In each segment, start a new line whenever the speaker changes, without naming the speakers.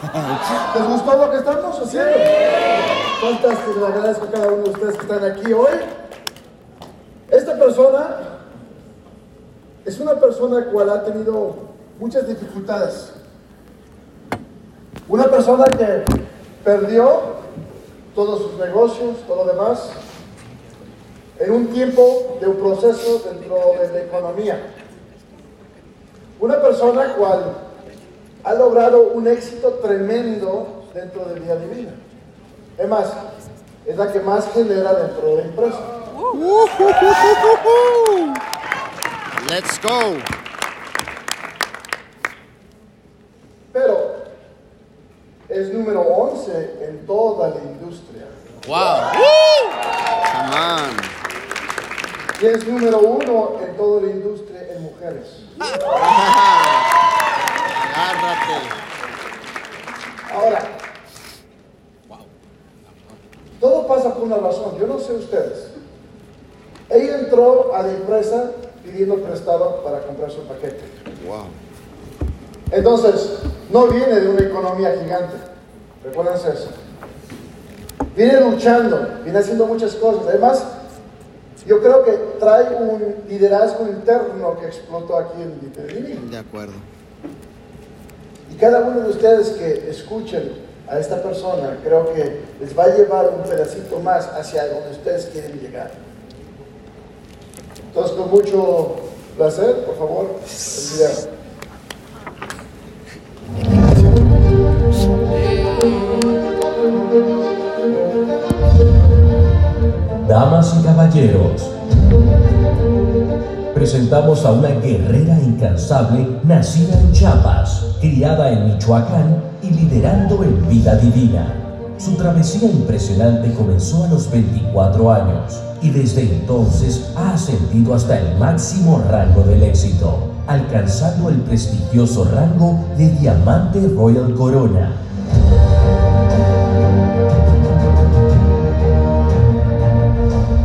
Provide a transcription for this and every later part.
¿Les gustó lo que estamos haciendo? Fantástico, le agradezco a cada uno de ustedes que están aquí hoy. Esta persona es una persona cual ha tenido muchas dificultades. Una persona que perdió todos sus negocios, todo lo demás, en un tiempo de un proceso dentro de la economía. Una persona cual ha logrado un éxito tremendo dentro de Vida Divina. Es más, es la que más genera dentro de la empresa.
Let's go.
Pero es número 11 en toda la industria.
Wow. Come on.
Y es número uno en toda la industria en mujeres.
Agárrate.
Ahora, todo pasa por una razón. Yo no sé ustedes. Ella entró a la empresa pidiendo prestado para comprar su paquete.
Wow.
Entonces, no viene de una economía gigante. Recuérdense eso. Viene luchando, viene haciendo muchas cosas. Además, yo creo que trae un liderazgo interno que explotó aquí en Literally.
De acuerdo.
Cada uno de ustedes que escuchen a esta persona, creo que les va a llevar un pedacito más hacia donde ustedes quieren llegar. Entonces, con mucho placer, por favor, el video.
Damas y caballeros, presentamos a una guerrera incansable nacida en Chiapas, criada en Michoacán y liderando en vida divina. Su travesía impresionante comenzó a los 24 años y desde entonces ha ascendido hasta el máximo rango del éxito, alcanzando el prestigioso rango de Diamante Royal Corona.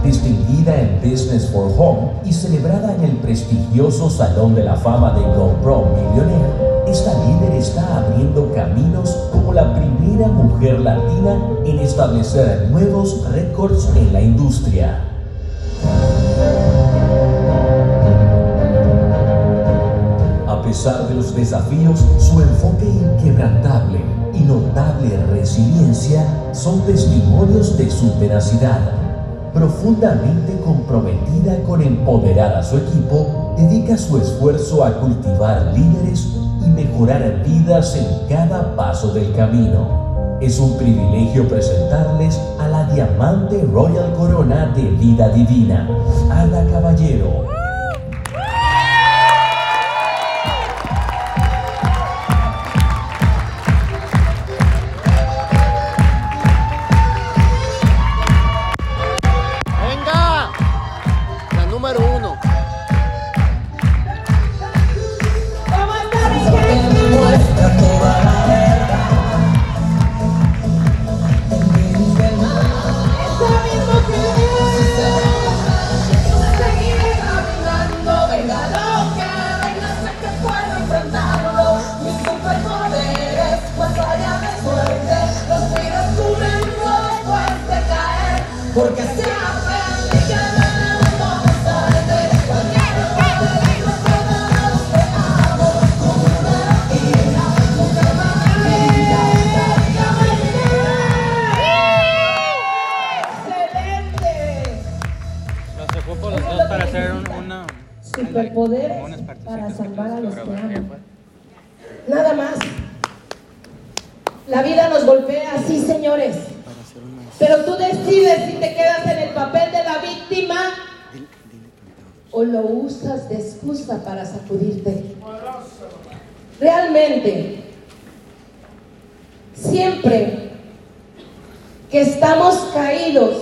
distinguida en Business for Home y celebrada en el prestigioso Salón de la Fama de GoPro Millionaire, esta líder está abriendo caminos como la primera mujer latina en establecer nuevos récords en la industria. A pesar de los desafíos, su enfoque inquebrantable y notable resiliencia son testimonios de su tenacidad profundamente comprometida con empoderar a su equipo, dedica su esfuerzo a cultivar líderes y mejorar vidas en cada paso del camino. Es un privilegio presentarles a la Diamante Royal Corona de Vida Divina, Ada Caballero.
Siempre que estamos caídos,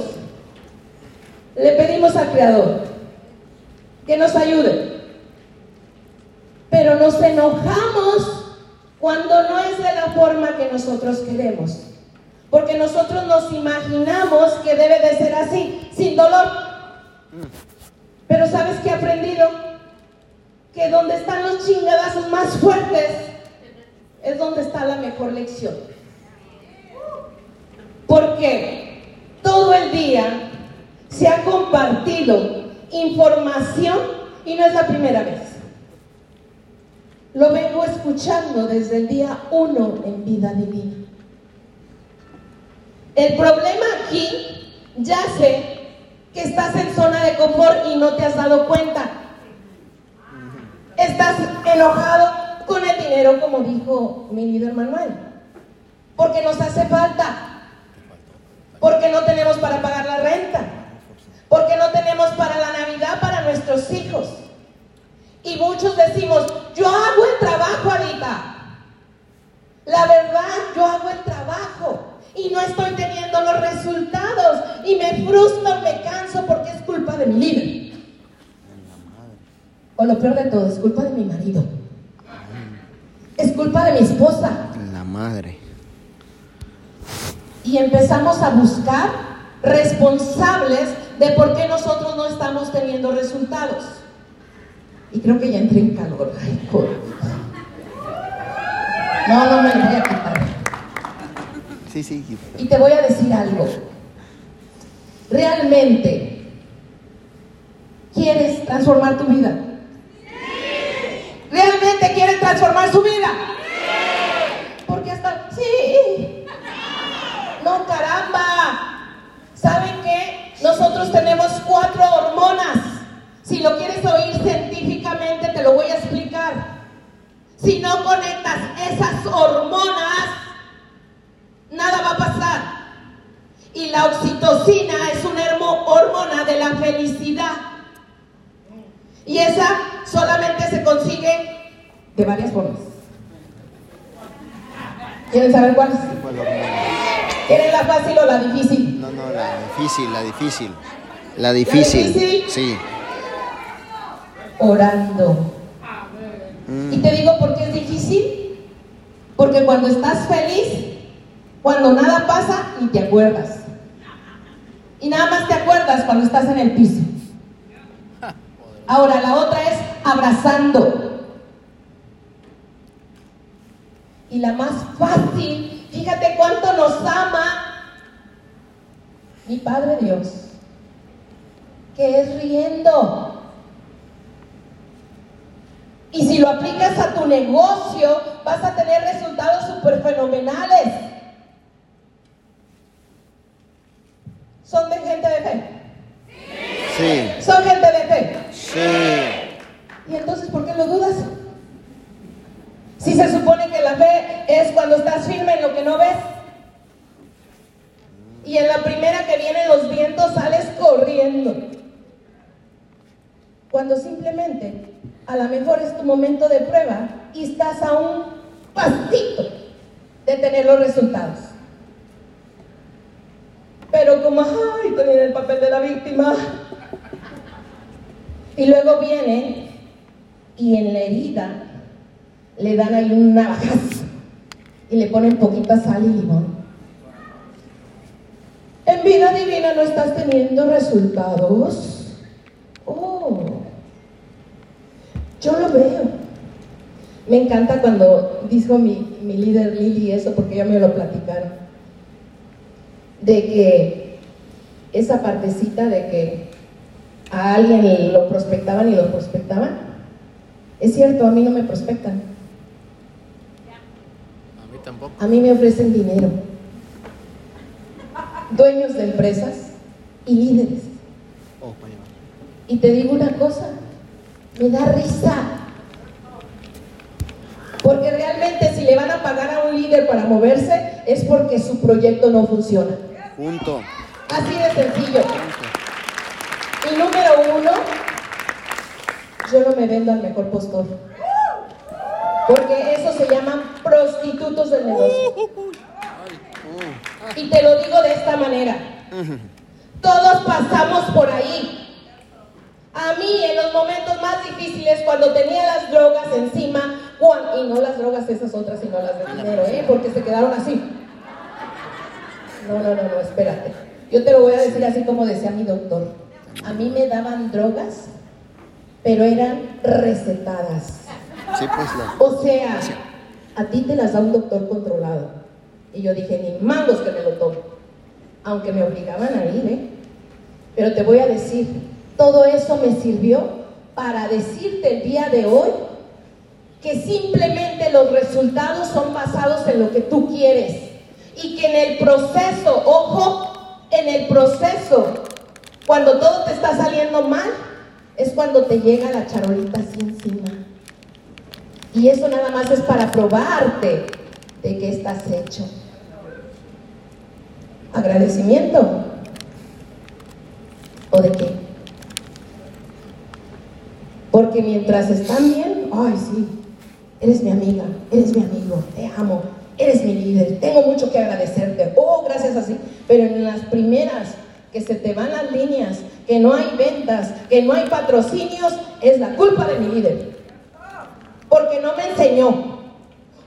le pedimos al Creador que nos ayude. Pero nos enojamos cuando no es de la forma que nosotros queremos. Porque nosotros nos imaginamos que debe de ser así, sin dolor. Pero ¿sabes qué he aprendido? Que donde están los chingadazos más fuertes
es donde está la mejor lección. Porque todo el día se ha compartido información y no es la primera vez. Lo vengo escuchando desde el día uno en vida divina. El problema aquí, ya sé que estás en zona de confort y no te has dado cuenta. Estás enojado con el dinero, como dijo mi líder Manuel, porque nos hace falta, porque no tenemos para pagar la renta, porque no tenemos para la Navidad para nuestros hijos. Y muchos decimos, yo hago el trabajo, Adita. La verdad, yo hago el trabajo y no estoy teniendo los resultados y me frustro, me canso porque es culpa de mi líder. O lo peor de todo, es culpa de mi marido. Es culpa de mi esposa.
La madre.
Y empezamos a buscar responsables de por qué nosotros no estamos teniendo resultados. Y creo que ya entré en calor. Ay. No, no me lo voy a quitar.
Sí, sí.
Y te voy a decir algo. ¿Realmente quieres transformar tu vida? ¿Realmente quieres transformar su vida? Si no conectas esas hormonas, nada va a pasar. Y la oxitocina es una hermo- hormona de la felicidad. Y esa solamente se consigue de varias formas. ¿Quieren saber cuáles?
¿Cuál hormona?
¿Quieren la fácil o la difícil?
No, no, la difícil, la difícil. La difícil.
difícil?
Sí.
Orando. Y te digo por qué es difícil. Porque cuando estás feliz, cuando nada pasa, ni te acuerdas. Y nada más te acuerdas cuando estás en el piso. Ahora, la otra es abrazando. Y la más fácil, fíjate cuánto nos ama mi Padre Dios, que es riendo. Y si lo aplicas a tu negocio, vas a tener resultados súper fenomenales. ¿Son de gente de fe?
Sí.
¿Son gente de fe?
Sí.
¿Y entonces por qué lo dudas? Si se supone que la fe es cuando estás firme en lo que no ves. Y en la primera que vienen los vientos sales corriendo. Cuando simplemente a lo mejor es momento de prueba y estás a un pasito de tener los resultados. Pero como, ay, viene el papel de la víctima. Y luego viene y en la herida le dan ahí un navajazo y le ponen poquita sal y limón. En vida divina no estás teniendo resultados. Oh, yo lo veo. Me encanta cuando dijo mi, mi líder Lili eso, porque ya me lo platicaron, de que esa partecita de que a alguien lo prospectaban y lo prospectaban, es cierto, a mí no me prospectan.
A mí tampoco.
A mí me ofrecen dinero. Dueños de empresas y líderes.
Oh.
Y te digo una cosa, me da risa. Porque realmente si le van a pagar a un líder para moverse es porque su proyecto no funciona.
Punto.
Así de sencillo.
Punto.
Y número uno, yo no me vendo al mejor postor. Porque eso se llaman prostitutos del negocio. Y te lo digo de esta manera. Todos pasamos por ahí. A mí en los momentos más difíciles, cuando tenía las drogas encima, y no las drogas esas otras, sino las de dinero, ¿eh? porque se quedaron así. No, no, no, no, espérate. Yo te lo voy a decir así como decía mi doctor. A mí me daban drogas, pero eran recetadas.
Sí, pues la.
O sea, a ti te las da un doctor controlado. Y yo dije, ni mangos que me lo tomo. Aunque me obligaban a ir, ¿eh? Pero te voy a decir, todo eso me sirvió para decirte el día de hoy que simplemente los resultados son basados en lo que tú quieres. Y que en el proceso, ojo, en el proceso, cuando todo te está saliendo mal, es cuando te llega la charolita así encima. Y eso nada más es para probarte de qué estás hecho. Agradecimiento. ¿O de qué? Porque mientras están bien, ay sí, eres mi amiga, eres mi amigo, te amo, eres mi líder, tengo mucho que agradecerte, oh, gracias así. Pero en las primeras que se te van las líneas, que no hay ventas, que no hay patrocinios, es la culpa de mi líder. Porque no me enseñó,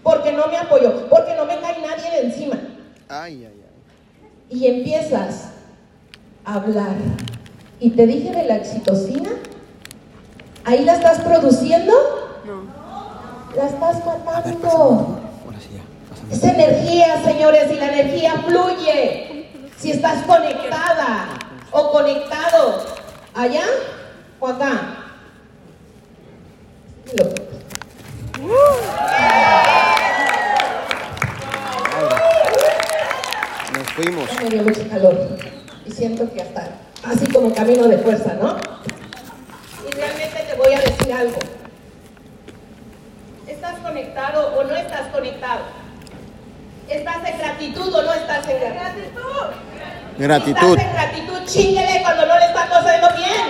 porque no me apoyó, porque no me cae nadie de encima.
Ay, ay, ay.
Y empiezas a hablar. Y te dije de la exitosina, ¿ahí la estás produciendo? No. La estás matando. Es energía, señores, y la energía fluye. Si estás conectada o conectado allá o acá.
Nos fuimos.
Me dio mucho calor y siento que hasta así como camino de fuerza, ¿no? Voy a decir algo. ¿Estás conectado o no estás conectado? ¿Estás en gratitud o no estás en gratitud?
Gratitud.
Estás en gratitud, chinguele cuando no le está haciendo bien.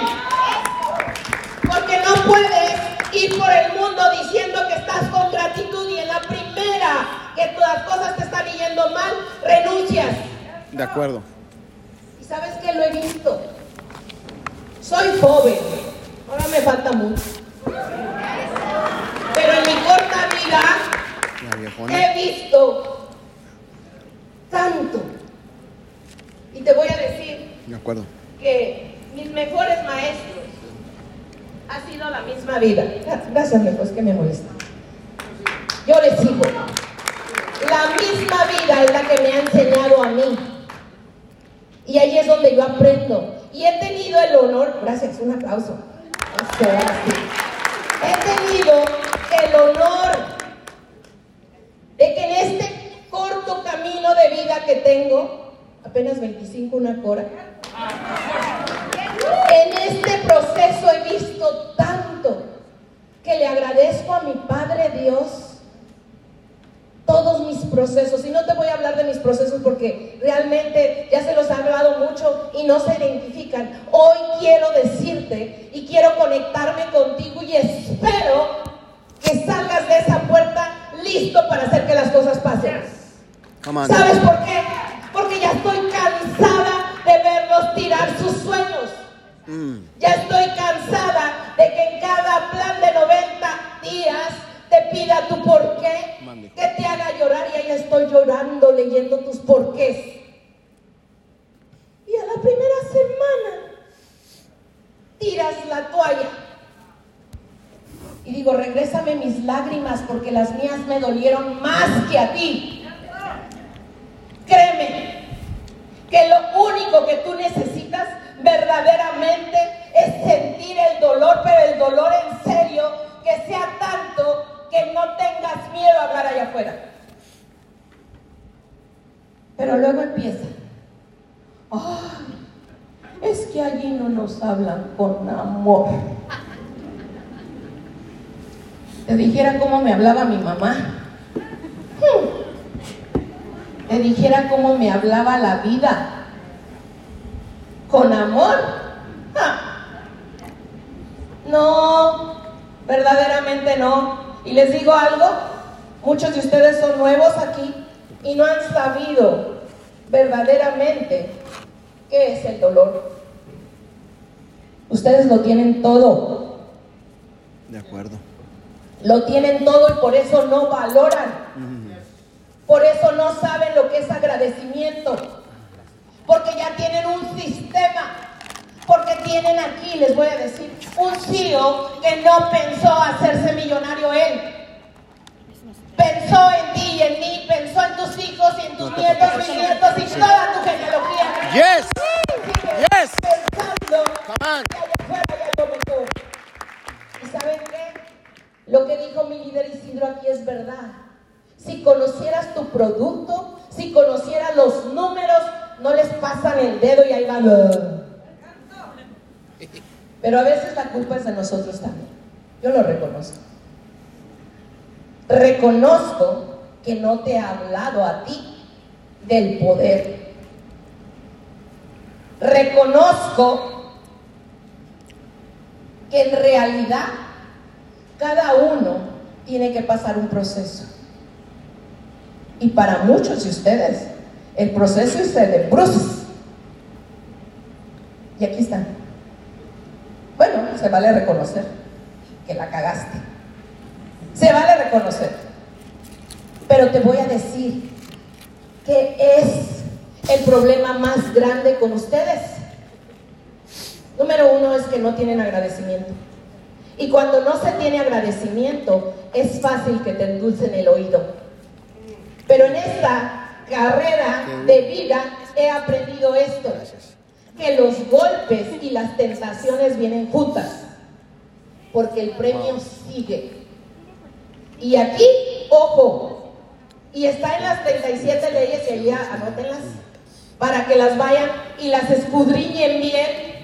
Porque no puedes ir por el mundo diciendo que estás con gratitud y en la primera que las cosas te están yendo mal, renuncias.
De acuerdo.
¿Y sabes qué lo he visto? Soy joven, ahora me falta mucho. Pero en mi corta vida he visto tanto. Y te voy a decir
De acuerdo.
que mis mejores maestros ha sido la misma vida. Gracias, es que me molesta. Yo les sigo. La misma vida es la que me ha enseñado a mí. Y ahí es donde yo aprendo. Y he tenido el honor, gracias, un aplauso. He tenido el honor de que en este corto camino de vida que tengo, apenas 25, una cora, en este proceso he visto tanto que le agradezco a mi Padre Dios todos mis procesos. Y no te voy a hablar de mis procesos porque realmente ya se los he hablado mucho y no se identifican. Hoy quiero decirte y quiero conectarme contigo y espero que salgas de esa puerta listo para hacer que las cosas pasen. ¿Sabes por qué? Porque ya estoy cansada de verlos tirar sus sueños.
Mm,
Ya estoy cansada de que en cada plan de 90 días te pida tu por qué,
Mande.
que te haga llorar y ahí estoy llorando leyendo tus porqués. Y a la primera semana tiras la toalla. Y digo, regrésame mis lágrimas porque las mías me dolieron más que a ti. Créeme que lo único que tú necesitas verdaderamente es sentir el dolor, pero el dolor en serio, que sea tanto que no tengas miedo a hablar allá afuera. Pero luego empieza. Ay, es que allí no nos hablan con amor. Te dijera cómo me hablaba mi mamá. Hmm te dijera cómo me hablaba la vida. Con amor. ¡Ja! No, verdaderamente no. Y les digo algo, muchos de ustedes son nuevos aquí y no han sabido verdaderamente qué es el dolor. Ustedes lo tienen todo,
de acuerdo.
lo tienen todo y por eso no valoran. Por eso no saben lo que es agradecimiento. Porque ya tienen un sistema. Porque tienen aquí, les voy a decir, un CEO que no pensó hacerse millonario él. pensó en ti y en mí, pensó en tus hijos y en tus nietos, bisnietos y toda tu genealogía.
Yes.
Sigue
Yes.
Pensando
Come on.
que allá afuera hay algo mejor. ¿Y saben qué? Lo que dijo mi líder Isidro aquí es Si conocieras tu producto, si conocieras los números, no les pasan el dedo y ahí van. Pero a veces la culpa es de nosotros también. Yo lo reconozco. Reconozco que no te he hablado a ti del poder. Reconozco que en realidad cada uno tiene que pasar un proceso. Y para muchos de ustedes, el proceso es el de bruces. Y aquí están. Bueno, se vale reconocer que la cagaste. Se vale reconocer. Pero te voy a decir que es el problema más grande con ustedes. Número uno es que no tienen agradecimiento. Y cuando no se tiene agradecimiento, es fácil que te endulcen el oído. Pero en esta carrera de vida he aprendido esto, que los golpes y las tentaciones vienen juntas, porque el premio sigue. Y aquí, ojo, y está en las 37 leyes y allá anótenlas, para que las vayan y las escudriñen bien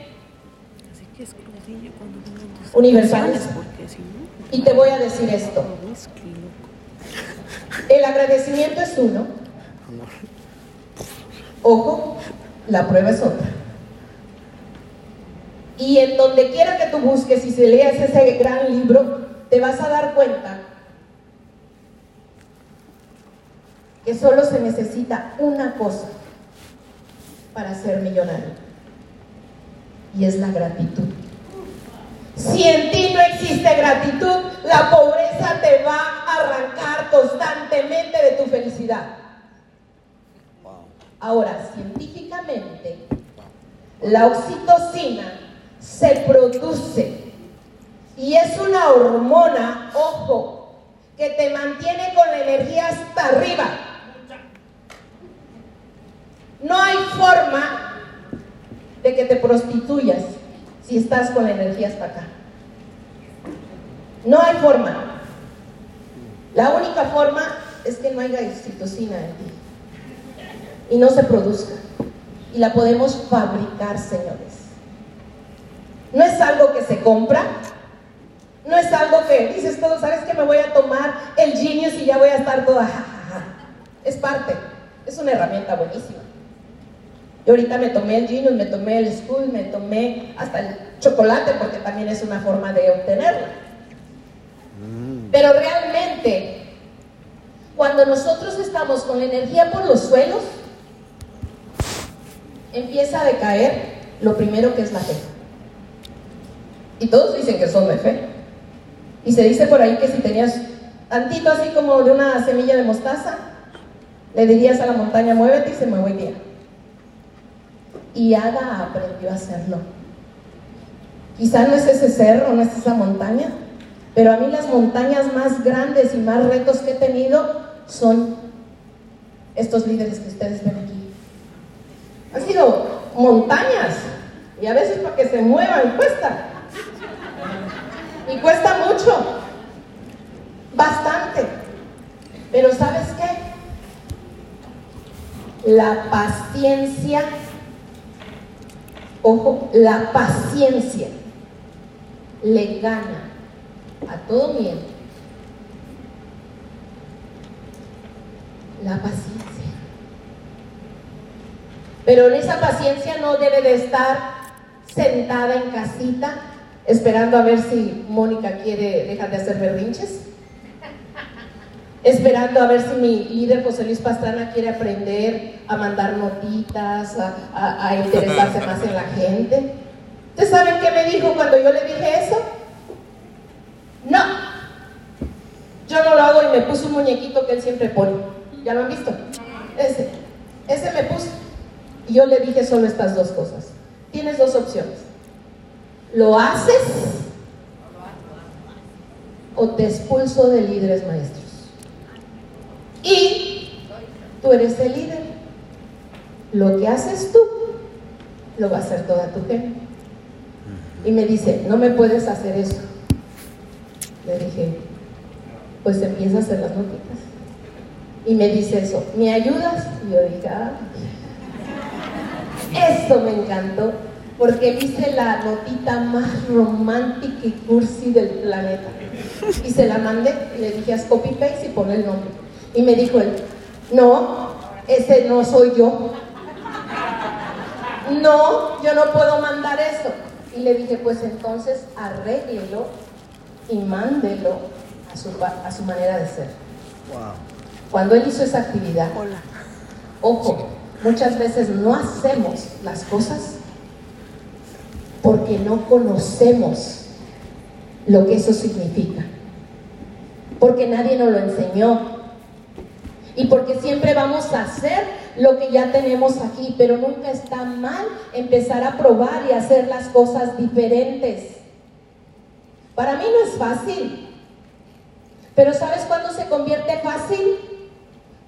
Así que escudriña cuando vengan tus
universales.
si
Y te voy a decir esto. El agradecimiento es uno. Ojo, la prueba es otra. Y en donde quiera que tú busques y se leas ese gran libro, te vas a dar cuenta que solo se necesita una cosa para ser millonario. Y es la gratitud. Si en ti no existe gratitud, la pobreza te va a arrancar constantemente de tu felicidad. Ahora, científicamente, la oxitocina se produce y es una hormona, ojo, que te mantiene con la energía hasta arriba. No hay forma de que te prostituyas si estás con la energía hasta acá. No hay forma. La única forma es que no haya oxitocina en ti y no se produzca. Y la podemos fabricar, señores. No es algo que se compra, no es algo que dices todo, ¿sabes que me voy a tomar el genius y ya voy a estar toda? Es parte, es una herramienta buenísima. Yo ahorita me tomé el genius, me tomé el school, me tomé hasta el chocolate porque también es una forma de obtenerlo. Pero realmente, cuando nosotros estamos con la energía por los suelos, empieza a decaer lo primero que es la fe. Y todos dicen que son de fe. Y se dice por ahí que si tenías tantito así como de una semilla de mostaza, le dirías a la montaña, muévete y se mueve día. Y Ada aprendió a hacerlo. Quizá no es ese cerro, no es esa montaña, pero a mí las montañas más grandes y más retos que he tenido son estos líderes que ustedes ven aquí. Han sido montañas y a veces para que se muevan cuesta. Y cuesta mucho, bastante. Pero ¿sabes qué? La paciencia, ojo, la paciencia le gana a todo miedo. La paciencia. Pero en esa paciencia no debe de estar sentada en casita esperando a ver si Mónica quiere dejar de hacer berrinches. Esperando a ver si mi líder José Luis Pastrana quiere aprender a mandar notitas, a, interesarse más en la gente. ¿Ustedes saben qué me dijo cuando yo le dije eso? No. Yo no lo hago y me puso un muñequito que él siempre pone. ¿Ya lo han visto? Ese. Ese me puso. Y yo le dije solo estas dos cosas. Tienes dos opciones. ¿Lo haces? O te expulso de líderes maestros. Tú eres el líder. Lo que haces tú, lo va a hacer toda tu gente. Y me dice, no me puedes hacer eso. Le dije, pues empieza a hacer las notitas. Y me dice eso, ¿me ayudas? Y yo dije, ah, eso me encantó, porque hice la notita más romántica y cursi del planeta. Y se la mandé y le dije, haz copy paste y pon el nombre. Y me dijo él, no, ese no soy yo. No, yo no puedo mandar eso. Y le dije, pues entonces arréglelo y mándelo a su, a su manera de ser. Cuando él hizo esa actividad, ojo, muchas veces no hacemos las cosas porque no conocemos lo que eso significa. Porque nadie nos lo enseñó. Y porque siempre vamos a hacer lo que ya tenemos aquí, pero nunca está mal empezar a probar y hacer las cosas diferentes. Para mí no es fácil. Pero ¿sabes cuándo se convierte fácil?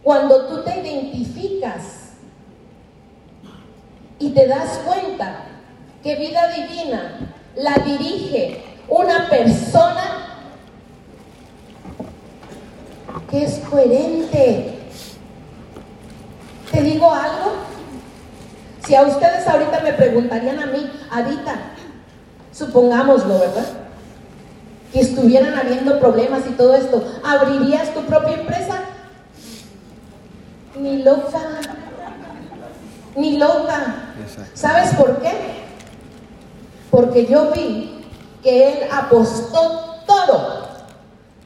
Cuando tú te identificas y te das cuenta que vida divina la dirige una persona que es coherente. ¿Te digo algo? Si a ustedes ahorita me preguntarían a mí, Adita, supongámoslo, ¿verdad? Que estuvieran habiendo problemas y todo esto, ¿abrirías tu propia empresa? Ni loca, ni loca. ¿Sabes por qué? Porque yo vi que él apostó todo,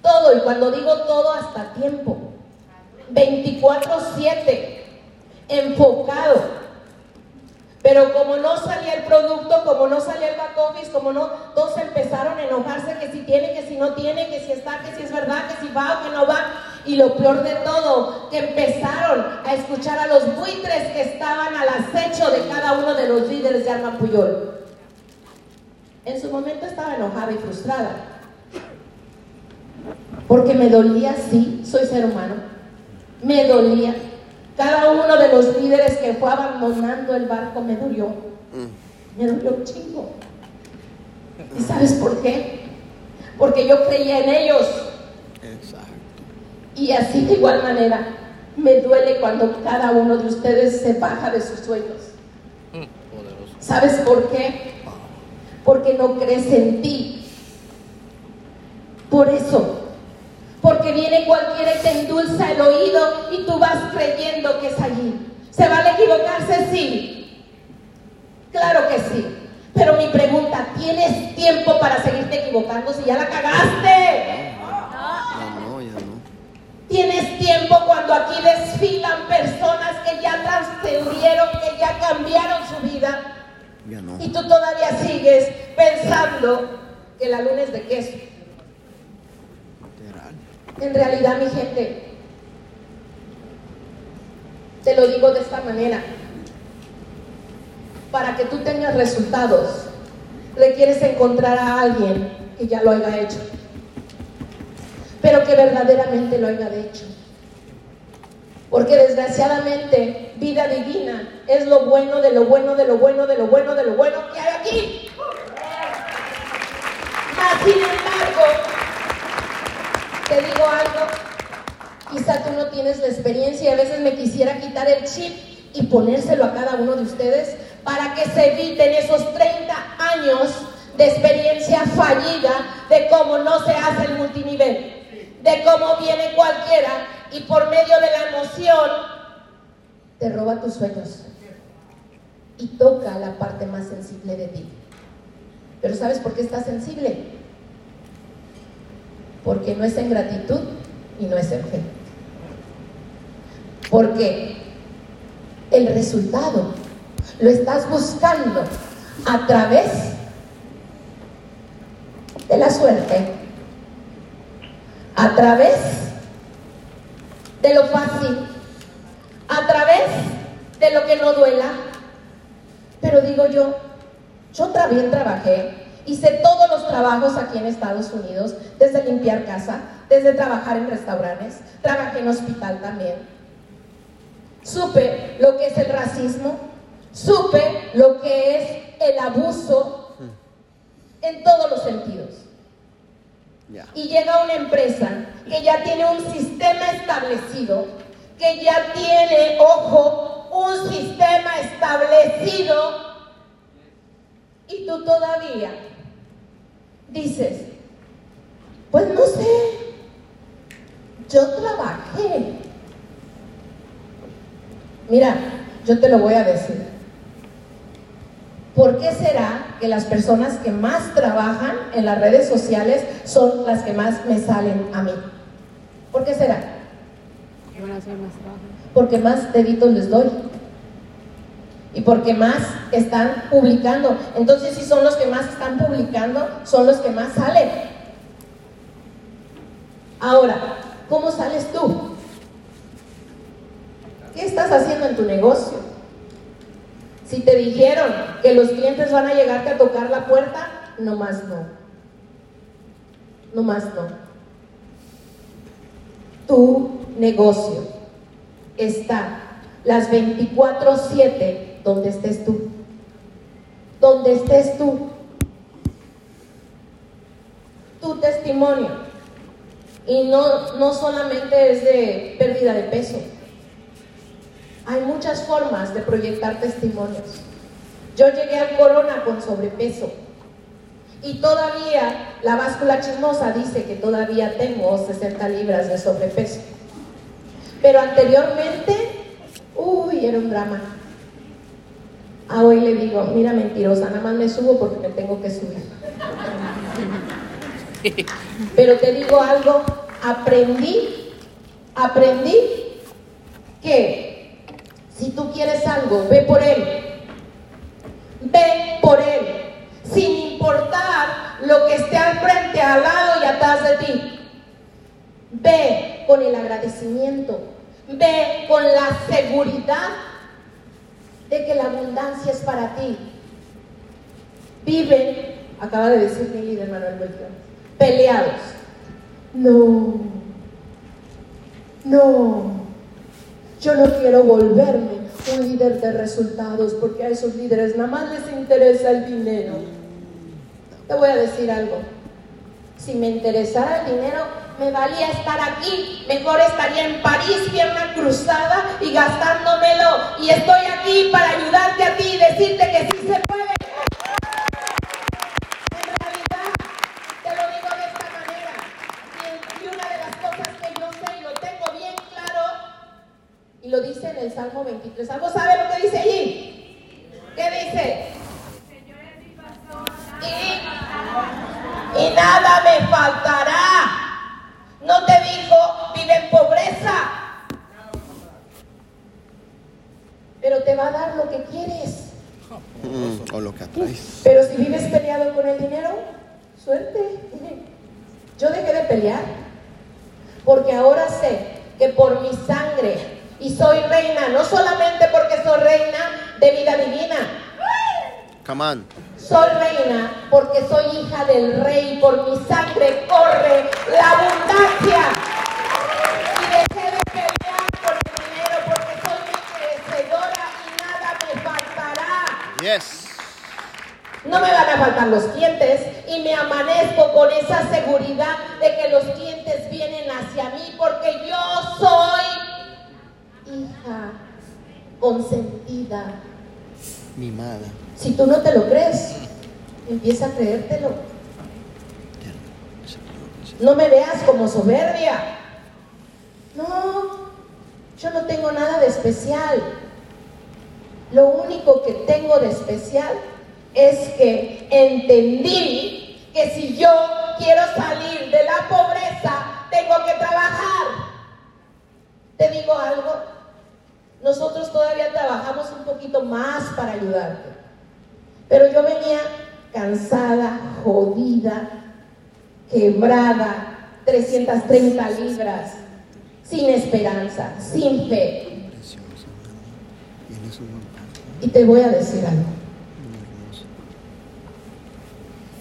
todo, y cuando digo todo, hasta tiempo, 24/7, enfocado. Pero como no salía el producto, como no salía el back office, como no, todos empezaron a enojarse que si tiene, que si no tiene, que si está, que si es verdad, que si va o que no va. Y lo peor de todo, que empezaron a escuchar a los buitres que estaban al acecho de cada uno de los líderes de Arma Puyol. En su momento estaba enojada y frustrada. Porque me dolía, sí, soy ser humano. Me dolía. Cada uno de los líderes que fue abandonando el barco me dolió. Me dolió un chingo. ¿Y sabes por qué? Porque yo creía en ellos. Y así de igual manera, me duele cuando cada uno de ustedes se baja de sus sueños. ¿Sabes por qué? Porque no crees en ti. Por eso. Viene cualquiera y te endulza el oído y tú vas creyendo que es allí. ¿Se vale equivocarse? Sí. Claro que sí. Pero mi pregunta, ¿tienes tiempo para seguirte equivocando si ya la cagaste?
Ya no, ya no.
Tienes tiempo cuando aquí desfilan personas que ya trascendieron, que ya cambiaron su vida
Ya no.
y tú todavía sigues pensando que la luna es de queso. En realidad, mi gente, te lo digo de esta manera. Para que tú tengas resultados, requieres encontrar a alguien que ya lo haya hecho, pero que verdaderamente lo haya hecho. Porque desgraciadamente, vida divina es lo bueno de lo bueno, de lo bueno, de lo bueno, de lo bueno que hay aquí. Sin embargo, te digo algo, quizá tú no tienes la experiencia y a veces me quisiera quitar el chip y ponérselo a cada uno de ustedes para que se eviten esos 30 años de experiencia fallida de cómo no se hace el multinivel, de cómo viene cualquiera y por medio de la emoción te roba tus sueños y toca la parte más sensible de ti. Pero ¿sabes por qué está sensible? Porque no es en gratitud y no es en fe. Porque el resultado lo estás buscando a través de la suerte, a través de lo fácil, a través de lo que no duela. Pero digo yo, yo también trabajé, hice todos los trabajos aquí en Estados Unidos, desde limpiar casa, desde trabajar en restaurantes, trabajé en hospital también. supe lo que es el racismo, supe lo que es el abuso en todos los sentidos. Y llega una empresa que ya tiene un sistema establecido, que ya tiene, ojo, un sistema establecido, y tú todavía dices, pues no sé, yo trabajé. Mira, yo te lo voy a decir. ¿Por qué será que las personas que más trabajan en las redes sociales son las que más me salen a mí? ¿Por qué será? Porque más deditos les doy. Y porque más están publicando. Entonces, si son los que más están publicando, son los que más salen. Ahora, ¿cómo sales tú? ¿Qué estás haciendo en tu negocio? Si te dijeron que los clientes van a llegarte a tocar la puerta, no más no. No más no. Tu negocio está las 24/7 donde estés tú. Donde estés tú. Tu testimonio. Y no, no solamente es de pérdida de peso. Hay muchas formas de proyectar testimonios. Yo llegué al corona con sobrepeso. Y todavía la báscula chismosa dice que todavía tengo 60 libras de sobrepeso. Pero anteriormente, uy, era un drama. A hoy le digo, mira mentirosa, nada más me subo porque me tengo que subir. Pero te digo algo, aprendí, aprendí que si tú quieres algo, ve por él. Ve por él, sin importar lo que esté al frente, al lado y atrás de ti. Ve con el agradecimiento, ve con la seguridad de que la abundancia es para ti. Viven, acaba de decir mi líder Manuel Beltrán, peleados. No, no, yo no quiero volverme un líder de resultados porque a esos líderes nada más les interesa el dinero. Te voy a decir algo. Si me interesara el dinero, me valía estar aquí. Mejor estaría en París, pierna cruzada y gastándomelo. Y estoy aquí para ayudarte a ti y decirte que sí se puede. En realidad, te lo digo de esta manera. Y, una de las cosas que yo sé y lo tengo bien claro, y lo dice en el Salmo 23. ¿Algo sabe lo que dice allí? ¿Qué dice? Y, y nada me faltará. No te dijo, vive en pobreza. Pero te va a dar lo que quieres.
Mm, o lo que atraes.
Pero si vives peleado con el dinero, suerte. Yo dejé de pelear. Porque ahora sé que por mi sangre, y soy reina, no solamente porque soy reina de vida divina, Soy reina porque soy hija del rey, por mi sangre corre la abundancia. Y dejé de pelear por el dinero porque soy merecedora y nada me faltará.
Yes.
No me van a faltar los clientes y me amanezco con esa seguridad de que los clientes vienen hacia mí porque yo soy hija consentida.
Mimada.
Si tú no te lo crees, empieza a creértelo. No me veas como soberbia. No, yo no tengo nada de especial. Lo único que tengo de especial es que entendí que si yo quiero salir de la pobreza, tengo que trabajar. Te digo algo, nosotros todavía trabajamos un poquito más para ayudarte. Pero yo venía cansada, jodida, quebrada, 330 libras, sin esperanza, sin fe.
Y
te voy a decir algo.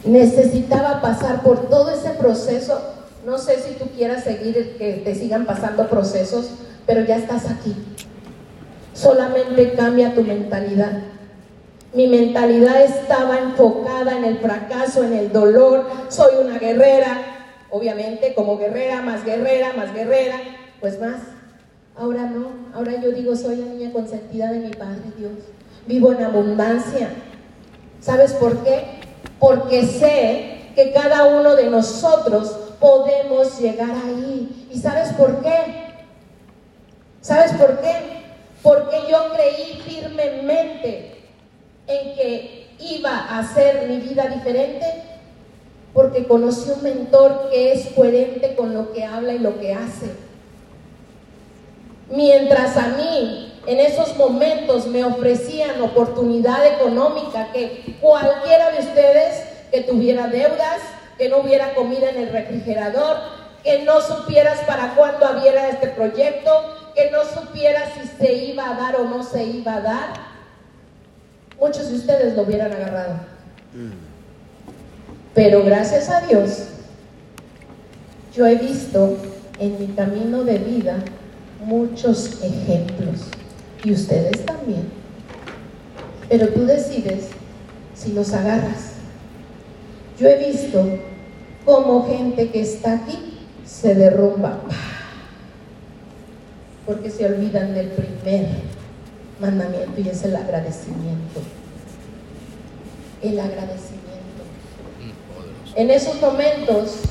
Necesitaba pasar por todo ese proceso. No sé si tú quieras seguir que te sigan pasando procesos, pero ya estás aquí. Solamente cambia tu mentalidad. Mi mentalidad estaba enfocada en el fracaso, en el dolor. Soy una guerrera, obviamente, como guerrera, más guerrera, más guerrera, pues más. Ahora no, ahora yo digo, soy la niña consentida de mi Padre Dios. Vivo en abundancia. ¿Sabes por qué? Porque sé que cada uno de nosotros podemos llegar ahí. ¿Y sabes por qué? ¿Sabes por qué? Porque yo creí firmemente en que iba a hacer mi vida diferente. Porque conocí un mentor que es coherente con lo que habla y lo que hace. Mientras a mí en esos momentos me ofrecían oportunidad económica que cualquiera de ustedes que tuviera deudas, que no hubiera comida en el refrigerador, que no supieras para cuándo había este proyecto, que no supieras si se iba a dar o no se iba a dar, muchos de ustedes lo hubieran agarrado. Pero gracias a Dios, yo he visto en mi camino de vida muchos ejemplos y ustedes también. Pero tú decides si los agarras. Yo he visto cómo gente que está aquí se derrumba porque se olvidan del primer mandamiento y es el agradecimiento. El agradecimiento. En esos momentos,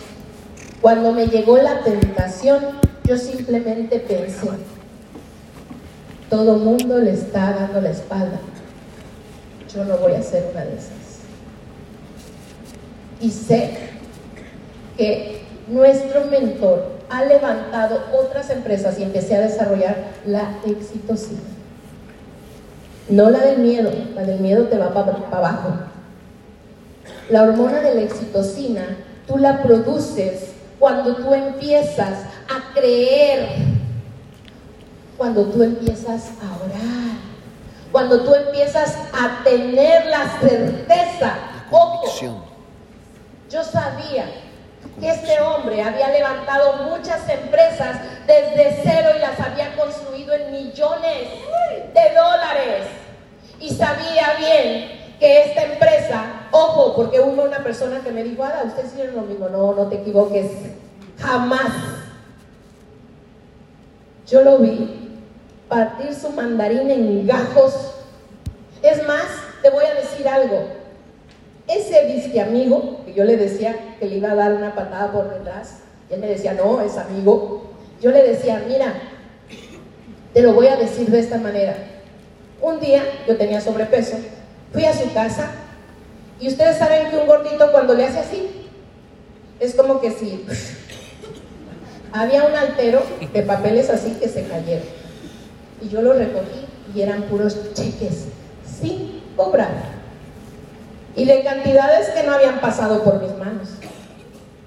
cuando me llegó la tentación, yo simplemente pensé, todo mundo le está dando la espalda. Yo no voy a ser una de esas. Y sé que nuestro mentor ha levantado otras empresas y empecé a desarrollar la exitosina. No la del miedo, la del miedo te va para abajo. La hormona de la exitosina, tú la produces cuando tú empiezas a creer, cuando tú empiezas a orar, cuando tú empiezas a tener la certeza. Ojo, yo sabía que este hombre había levantado muchas empresas desde cero y las había construido en millones de dólares. Y sabía bien que esta empresa, ojo, porque hubo una persona que me dijo, Ada, ustedes hicieron lo mismo. No, no te equivoques, jamás. Yo lo vi partir su mandarín en gajos. Es más, te voy a decir algo. Ese disque amigo, que yo le decía que le iba a dar una patada por detrás, y él me decía, no, es amigo. Yo le decía, mira, te lo voy a decir de esta manera. Un día yo tenía sobrepeso, fui a su casa, y ustedes saben que un gordito cuando le hace así, es como que si había un altero de papeles así que se cayeron. Y yo lo recogí y eran puros cheques, sin cobrar y de cantidades que no habían pasado por mis manos.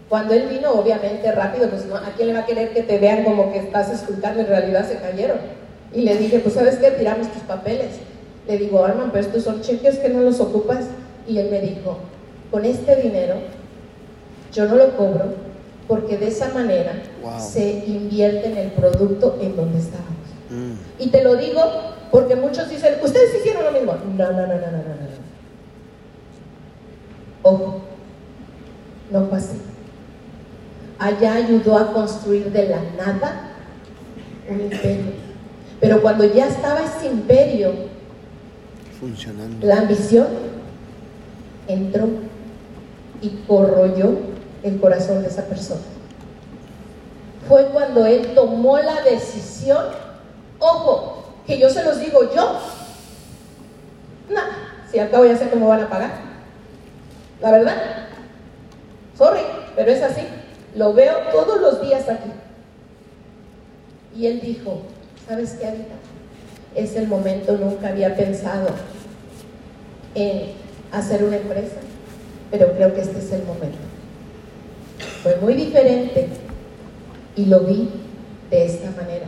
Cuando él vino, obviamente rápido, pues no, ¿a quién le va a querer que te vean como que estás escultando? En realidad se cayeron. Y le dije, pues sabes qué, tiramos tus papeles. Le digo, Arman, pero estos son cheques que no los ocupas. Y él me dijo, con este dinero yo no lo cobro porque de esa manera se invierte en el producto en donde estábamos.
Mm.
Y te lo digo porque muchos dicen, ustedes hicieron lo mismo. No, no, no, no, no, no, no. Ojo, no fue así. Allá ayudó a construir de la nada un imperio. Pero cuando ya estaba ese imperio,
Funcionando.
la ambición entró y corroyó el corazón de esa persona. Fue cuando él tomó la decisión, ojo, que yo se los digo yo, no, si al cabo ya sé cómo van a pagar. La verdad, sorry, pero es así. Lo veo todos los días aquí. Y él dijo, ¿sabes qué, Anita? Es el momento, nunca había pensado en hacer una empresa, pero creo que este es el momento. Fue muy diferente y lo vi de esta manera.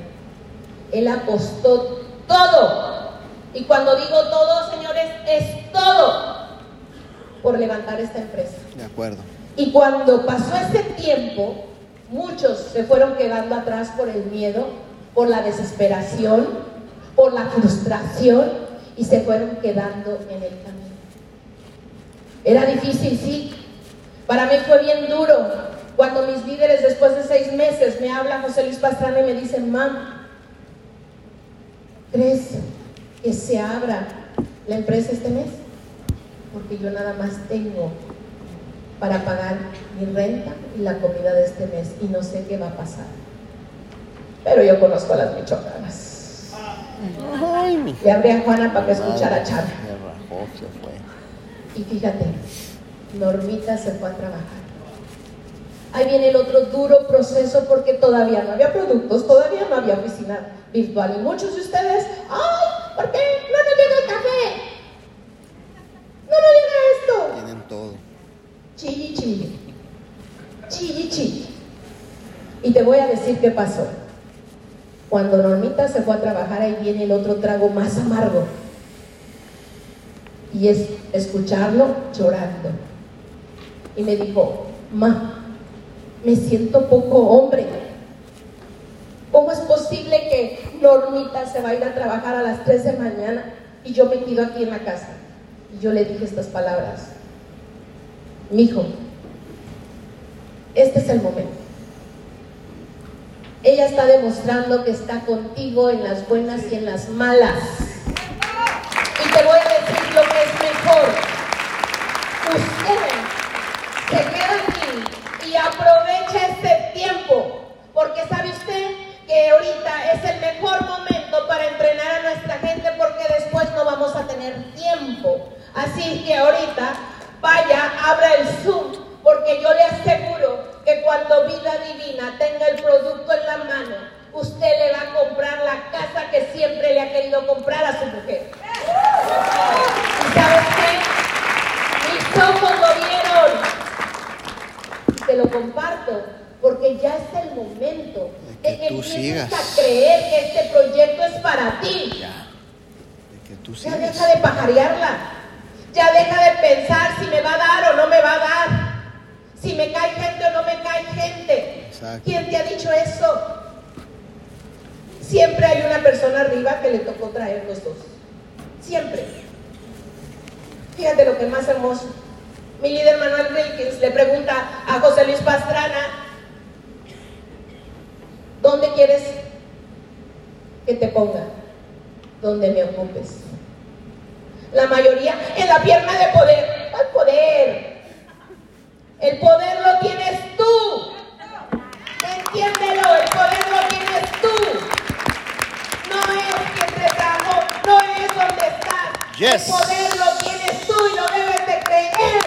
Él apostó todo. Y cuando digo todo, señores, es todo por levantar esta empresa.
De acuerdo.
Y cuando pasó ese tiempo, muchos se fueron quedando atrás por el miedo, por la desesperación, por la frustración y se fueron quedando en el camino. Era difícil, sí. Para mí fue bien duro cuando mis líderes después de seis meses me habla José Luis Pastrana y me dicen, mam, ¿crees que se abra la empresa este mes? Porque yo nada más tengo para pagar mi renta y la comida de este mes y no sé qué va a pasar. Pero yo conozco a las michoacanas. Le hablé a Juana para que escuchara a
fue.
Y fíjate, Normita se fue a trabajar. Ahí viene el otro duro proceso porque todavía no había productos, todavía no había oficina virtual. Y muchos de ustedes, ¡ay! ¿Por qué no nos llega el café? No nos llega esto.
Tienen todo.
Chilli, chilli. Chilli, chilli. Y te voy a decir qué pasó. Cuando Normita se fue a trabajar, ahí viene el otro trago más amargo. Y es escucharlo llorando. Y me dijo, ma, me siento poco hombre. ¿Cómo es posible que Normita se va a trabajar a las 3 de mañana y yo metido aquí en la casa? Y yo le dije estas palabras. Mijo, este es el momento. Ella está demostrando que está contigo en las buenas y en las malas. Y te voy a decir lo que es mejor. Usted se queda aquí y aprovecha este tiempo. Porque sabe usted que ahorita es el mejor momento para entrenar a nuestra gente porque después no vamos a tener tiempo. Así que ahorita vaya, abra el Zoom, porque yo le aseguro que cuando Vida Divina tenga el producto en la mano, usted le va a comprar la casa que siempre le ha querido comprar a su mujer. ¿Y sabes qué? Mis ojos lo vieron. Te lo comparto, porque ya es el momento
De que tú sigas.
a creer que este proyecto es para ti.
Ya. De que tú
Ya
sigues.
deja de pajarearla. Ya deja de pensar si me va a dar o no me va a dar. Si me cae gente o no me cae gente.
Exacto.
¿Quién te ha dicho eso? Siempre hay una persona arriba que le tocó traer los dos. Siempre. Fíjate lo que es más hermoso. Mi líder Manuel Wilkins le pregunta a José Luis Pastrana, ¿dónde quieres que te ponga? Donde me ocupes. La mayoría en la pierna de poder. ¿Cuál poder? El poder lo tienes tú. Entiéndelo, el poder lo tienes tú. No es quien te trajo, no es donde estás.
Yes.
El poder lo tienes tú y lo debes de creer.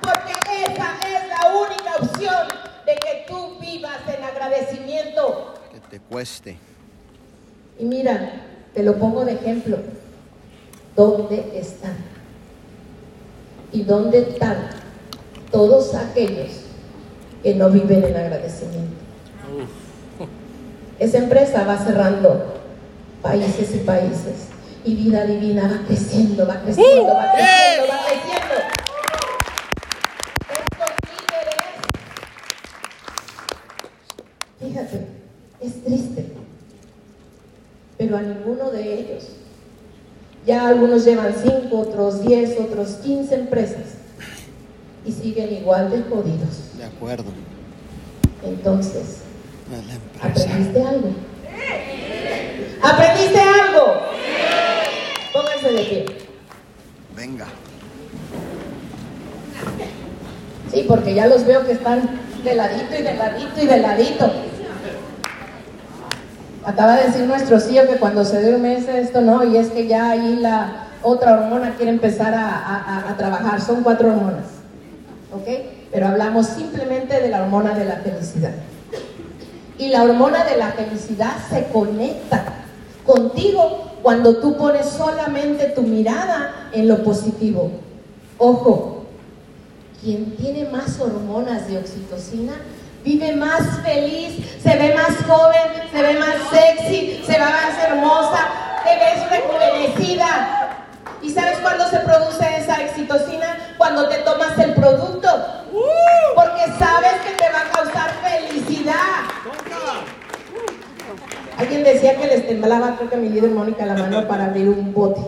Porque esa es la única opción de que tú vivas en agradecimiento.
Que te cueste.
Y mira, te lo pongo de ejemplo. ¿Dónde están? ¿Y dónde están todos aquellos que no viven en agradecimiento? Esa empresa va cerrando países y países. Y vida divina va creciendo, va creciendo, va creciendo, va creciendo. Estos líderes, fíjate, es triste pero a ninguno de ellos. Ya algunos llevan 5, otros 10, otros 15 empresas y siguen igual de jodidos.
De acuerdo.
Entonces. ¿aprendiste algo? ¿Aprendiste algo? Pónganse de pie.
Venga.
Sí, porque ya los veo que están de ladito y de ladito y de ladito. Acaba de decir nuestro CEO que cuando se dé un mes esto no, y es que ya ahí la otra hormona quiere empezar a- a trabajar. Son cuatro hormonas, ¿ok? Pero hablamos simplemente de la hormona de la felicidad. Y la hormona de la felicidad se conecta contigo cuando tú pones solamente tu mirada en lo positivo. Ojo, quien tiene más hormonas de oxitocina vive más feliz, se ve más joven, se ve más sexy, se ve más hermosa, te ves rejuvenecida. ¿Y sabes cuándo se produce esa oxitocina? Cuando te tomas el producto. Porque sabes que te va a causar felicidad. Alguien decía que les temblaba, creo que a mi líder Mónica, la mano para abrir un bote.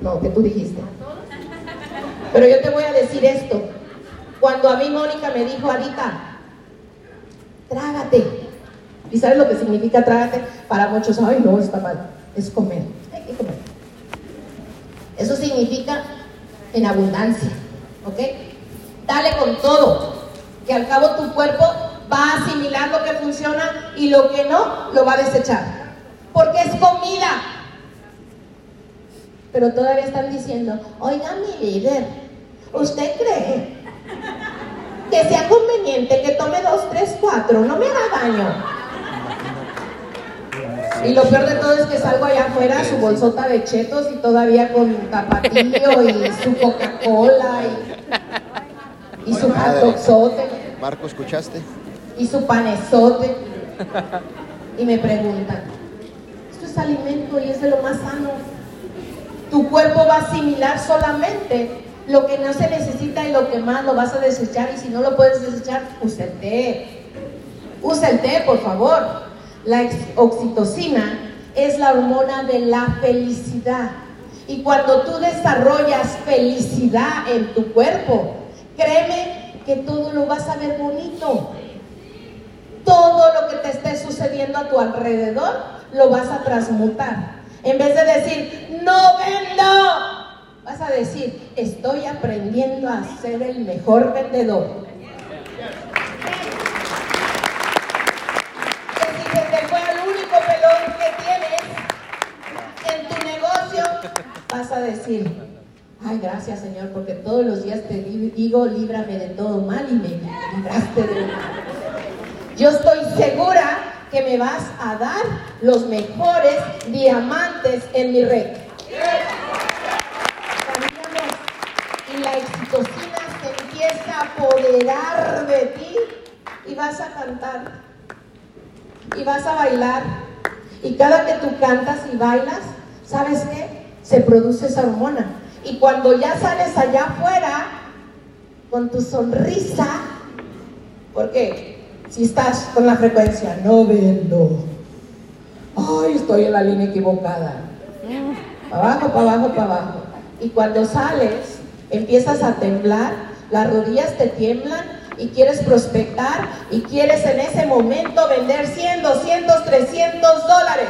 No, que tú dijiste. Pero yo te voy a decir esto. Cuando a mí Mónica me dijo, Arita, trágate. ¿Y sabes lo que significa trágate? Para muchos, ay, no, está mal. Es comer. Hay que comer. Eso significa en abundancia. ¿Ok? Dale con todo. Que al cabo tu cuerpo va a asimilar lo que funciona y lo que no, lo va a desechar. Porque es comida. Pero todavía están diciendo, oiga mi líder, ¿usted cree que sea conveniente que tome dos, tres, cuatro? No me haga daño. Y lo peor de todo es que salgo allá afuera, su bolsota de chetos y todavía con tapatillo y su Coca-Cola y, y su hot
Marco, ¿escuchaste?
y su panezote. Y me preguntan, esto es alimento y es de lo más sano. Tu cuerpo va a asimilar solamente lo que no se necesita y lo que más lo vas a desechar. Y si no lo puedes desechar, usa el té. Usa el té, por favor. La oxitocina es la hormona de la felicidad. Y cuando tú desarrollas felicidad en tu cuerpo, créeme que todo lo vas a ver bonito todo lo que te esté sucediendo a tu alrededor lo vas a transmutar. En vez de decir, no vendo, vas a decir, estoy aprendiendo a ser el mejor vendedor. Que si te fue el único pelón que tienes en tu negocio, vas a decir, ay, gracias Señor, porque todos los días te di- digo, líbrame de todo mal y me libraste del mal. Yo estoy segura que me vas a dar los mejores diamantes en mi red. Apoderar de ti y vas a cantar y vas a bailar. Y cada que tú cantas y bailas, ¿sabes qué? Se produce esa hormona. Y cuando ya sales allá afuera, con tu sonrisa, porque si estás con la frecuencia, no vendo. Ay, estoy en la línea equivocada. Para abajo, para abajo, para abajo. Y cuando sales, empiezas a temblar, las rodillas te tiemblan y quieres prospectar y quieres en ese momento vender 100, 200, 300 dólares.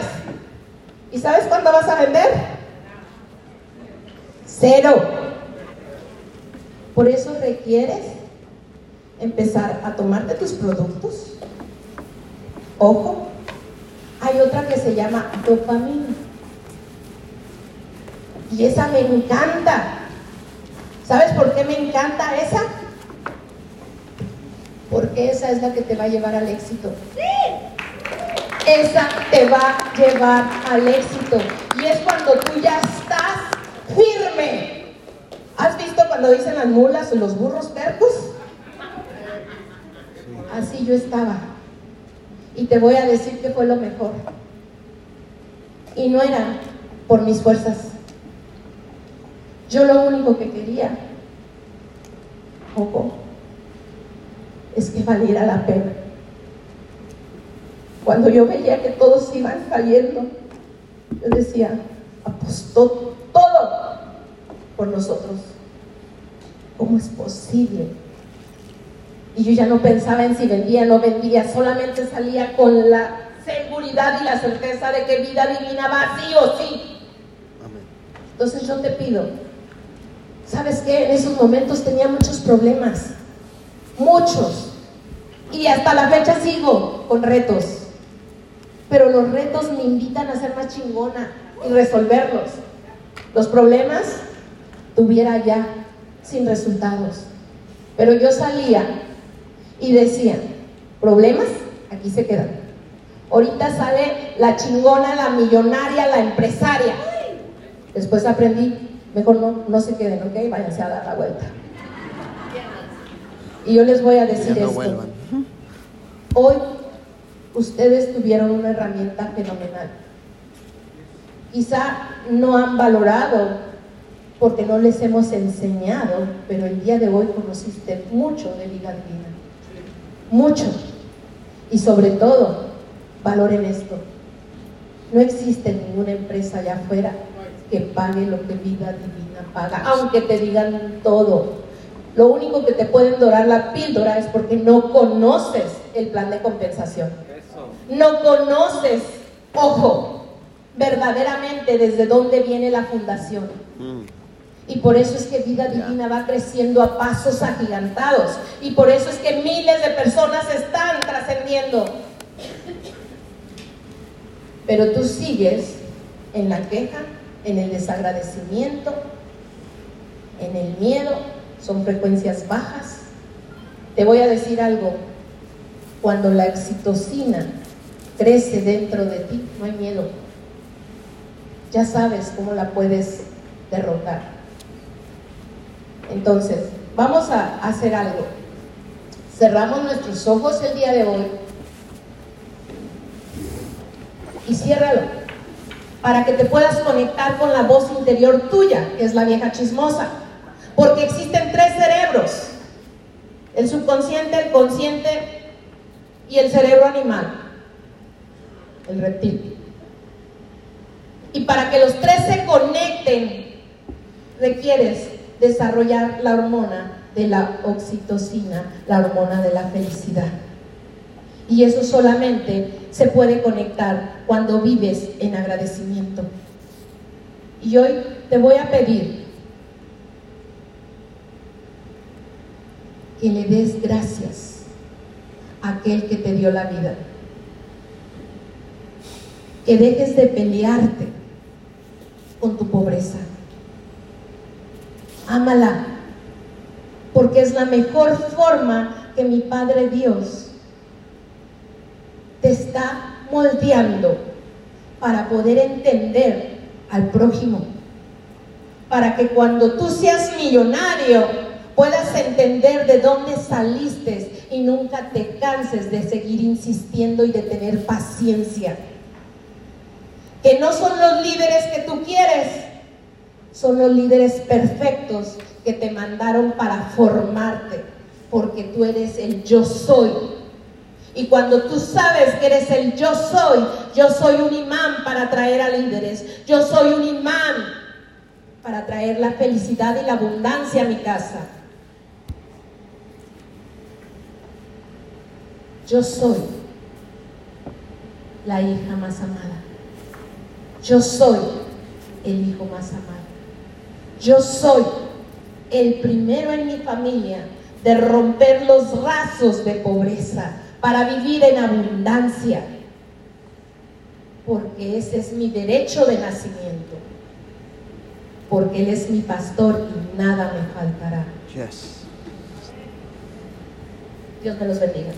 ¿Y sabes cuándo vas a vender? Cero. Por eso requieres empezar a tomarte tus productos. Ojo, hay otra que se llama dopamina. Y esa me encanta. ¿Sabes por qué me encanta esa? Porque esa es la que te va a llevar al éxito. Esa te va a llevar al éxito. Y es cuando tú ya estás firme. ¿Has visto cuando dicen las mulas o los burros tercos? Así yo estaba. Y te voy a decir que fue lo mejor. Y no era por mis fuerzas. Yo lo único que quería, ojo, es que valiera la pena. Cuando yo veía que todos iban cayendo, yo decía, apostó todo por nosotros. ¿Cómo es posible? Y yo ya no pensaba en si vendía o no vendía, solamente salía con la seguridad y la certeza de que vida divina va sí o sí. Entonces yo te pido, ¿sabes qué? En esos momentos tenía muchos problemas, muchos. Y hasta la fecha sigo con retos. Pero los retos me invitan a ser más chingona y resolverlos. Los problemas tuviera ya sin resultados. Pero yo salía y decía, problemas, aquí se quedan. Ahorita sale la chingona, la millonaria, la empresaria. Después aprendí, mejor no, no se queden, ¿ok? Váyanse a dar la vuelta. Y yo les voy a decir
no
esto.
vuelvan.
Hoy ustedes tuvieron una herramienta fenomenal. Quizá no han valorado porque no les hemos enseñado, pero el día de hoy conociste mucho de vida divina. Mucho. Y sobre todo, Valoren esto. No existe ninguna empresa allá afuera que pague lo que vida divina paga, aunque te digan todo. Lo único que te pueden dorar la píldora es porque no conoces el plan de compensación. No conoces, ojo, verdaderamente desde dónde viene la fundación. Y por eso es que vida divina va creciendo a pasos agigantados. Y por eso es que miles de personas están trascendiendo. Pero tú sigues en la queja, en el desagradecimiento, en el miedo. Son frecuencias bajas. Te voy a decir algo. Cuando la oxitocina crece dentro de ti, no hay miedo. Ya sabes cómo la puedes derrotar. Entonces, vamos a hacer algo. Cerramos nuestros ojos el día de hoy y ciérralo para que te puedas conectar con la voz interior tuya, que es la vieja chismosa. Porque existen tres cerebros, el subconsciente, el consciente y el cerebro animal, el reptil. Y para que los tres se conecten, requieres desarrollar la hormona de la oxitocina, la hormona de la felicidad. Y eso solamente se puede conectar cuando vives en agradecimiento. Y hoy te voy a pedir que le des gracias a aquel que te dio la vida. Que dejes de pelearte con tu pobreza. Ámala, porque es la mejor forma que mi Padre Dios te está moldeando para poder entender al prójimo. Para que cuando tú seas millonario puedas entender de dónde saliste y nunca te canses de seguir insistiendo y de tener paciencia. Que no son los líderes que tú quieres, son los líderes perfectos que te mandaron para formarte, porque tú eres el yo soy y cuando tú sabes que eres el yo soy, yo soy un imán para traer a líderes. Yo soy un imán para traer la felicidad y la abundancia a mi casa. Yo soy la hija más amada. Yo soy el hijo más amado. Yo soy el primero en mi familia de romper los rasos de pobreza para vivir en abundancia, porque ese es mi derecho de nacimiento, porque Él es mi pastor y nada me faltará.
Yes.
Dios me los bendiga.